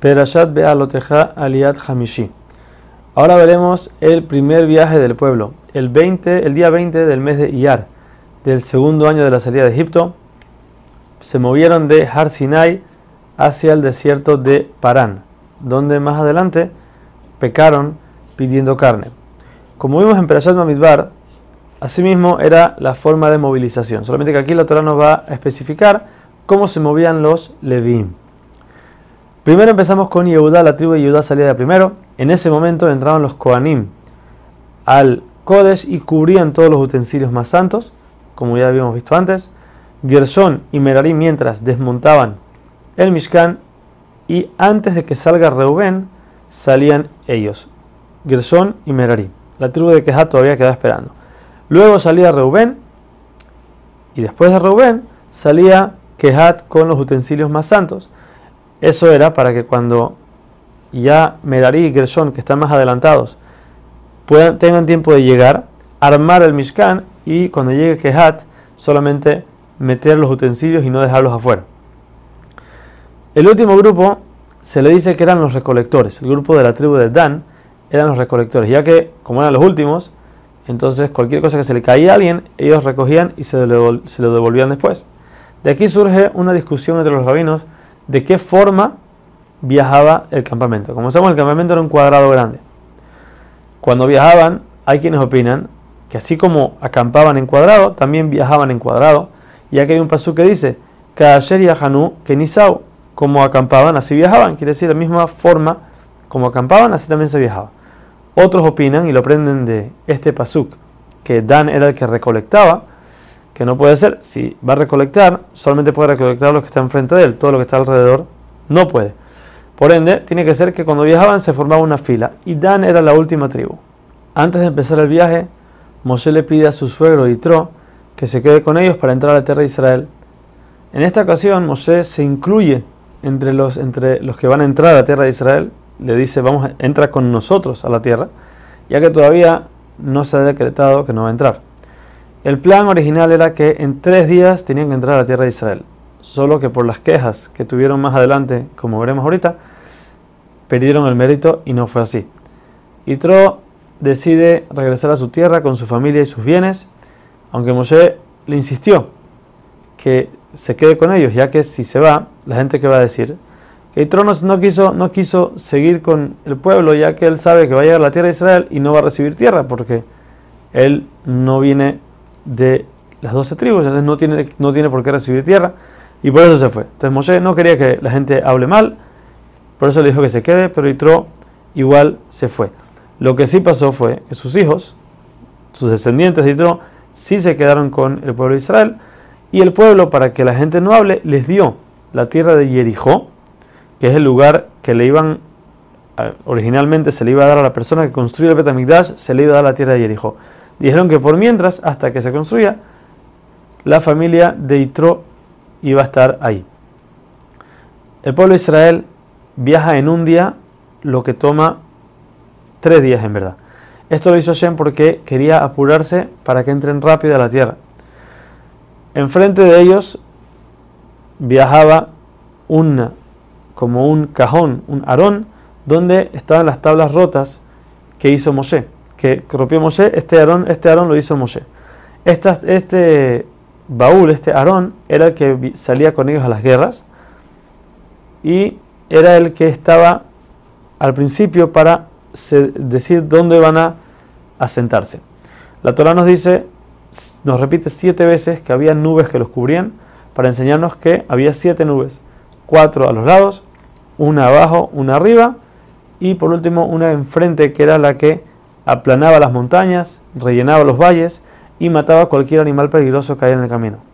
Perashat Be'aloteja Aliat Hamishi. Ahora veremos el primer viaje del pueblo, el, 20, el día 20 del mes de Iyar, del segundo año de la salida de Egipto. Se movieron de Har Sinai hacia el desierto de Parán, donde más adelante pecaron pidiendo carne. Como vimos en Perashat Mamidbar, asimismo era la forma de movilización, solamente que aquí la Torah nos va a especificar cómo se movían los Levim. Primero empezamos con Yehuda, la tribu de Yehuda salía de primero. En ese momento entraban los Koanim al Kodesh y cubrían todos los utensilios más santos, como ya habíamos visto antes. Gershon y Merari mientras desmontaban el Mishkan y antes de que salga Reubén salían ellos, Gershon y Merari. La tribu de Kehat todavía quedaba esperando. Luego salía Reubén y después de Reubén salía Kehat con los utensilios más santos. Eso era para que cuando ya Merari y Gershon, que están más adelantados, puedan, tengan tiempo de llegar, armar el Mishkan y cuando llegue Kehat, solamente meter los utensilios y no dejarlos afuera. El último grupo se le dice que eran los recolectores. El grupo de la tribu de Dan eran los recolectores, ya que como eran los últimos, entonces cualquier cosa que se le caía a alguien, ellos recogían y se lo, devolvían después. De aquí surge una discusión entre los rabinos de qué forma viajaba el campamento. Como sabemos, el campamento era un cuadrado grande. Cuando viajaban, hay quienes opinan que así como acampaban en cuadrado, también viajaban en cuadrado, ya que hay un pasú que dice, Kaasher Yahanu Kenisau, como acampaban, así viajaban, quiere decir la misma forma como acampaban, así también se viajaba. Otros opinan y lo aprenden de este pasuk, que Dan era el que recolectaba, que no puede ser. Si va a recolectar, solamente puede recolectar lo que está enfrente de él, todo lo que está alrededor no puede. Por ende, tiene que ser que cuando viajaban se formaba una fila y Dan era la última tribu. Antes de empezar el viaje, Moshe le pide a su suegro Yitro que se quede con ellos para entrar a la tierra de Israel. En esta ocasión, Moshe se incluye entre los, entre los que van a entrar a la tierra de Israel. Le dice, vamos, entra con nosotros a la tierra, ya que todavía no se ha decretado que no va a entrar. El plan original era que en tres días tenían que entrar a la tierra de Israel. Solo que por las quejas que tuvieron más adelante, como veremos ahorita, perdieron el mérito y no fue así. Yitro decide regresar a su tierra con su familia y sus bienes, aunque Moshe le insistió que se quede con ellos, ya que si se va, la gente que va a decir, que Yitro no, quiso, no quiso seguir con el pueblo, ya que él sabe que va a llegar a la tierra de Israel y no va a recibir tierra, porque él no viene de las doce tribus, entonces no tiene, no tiene por qué recibir tierra y por eso se fue. Entonces Moshe no quería que la gente hable mal, por eso le dijo que se quede, pero Yitro igual se fue. Lo que sí pasó fue que sus hijos, sus descendientes de Yitro, sí se quedaron con el pueblo de Israel y el pueblo, para que la gente no hable, les dio la tierra de Jericó, que es el lugar que le iban, originalmente se le iba a dar a la persona que construyó el Betamigdash, se le iba a dar la tierra de Jericó. Dijeron que por mientras, hasta que se construya, la familia de Itro iba a estar ahí. El pueblo de Israel viaja en un día lo que toma tres días en verdad. Esto lo hizo Shem porque quería apurarse para que entren rápido a la tierra. Enfrente de ellos viajaba una, como un cajón, un arón, donde estaban las tablas rotas que hizo Moshe que rompió Moshe, este Aarón, este Aarón lo hizo Moshe. este baúl, este Aarón, era el que salía con ellos a las guerras y era el que estaba al principio para decir dónde van a asentarse. La Torah nos dice, nos repite siete veces que había nubes que los cubrían para enseñarnos que había siete nubes, cuatro a los lados, una abajo, una arriba y por último una enfrente que era la que aplanaba las montañas, rellenaba los valles y mataba cualquier animal peligroso que haya en el camino.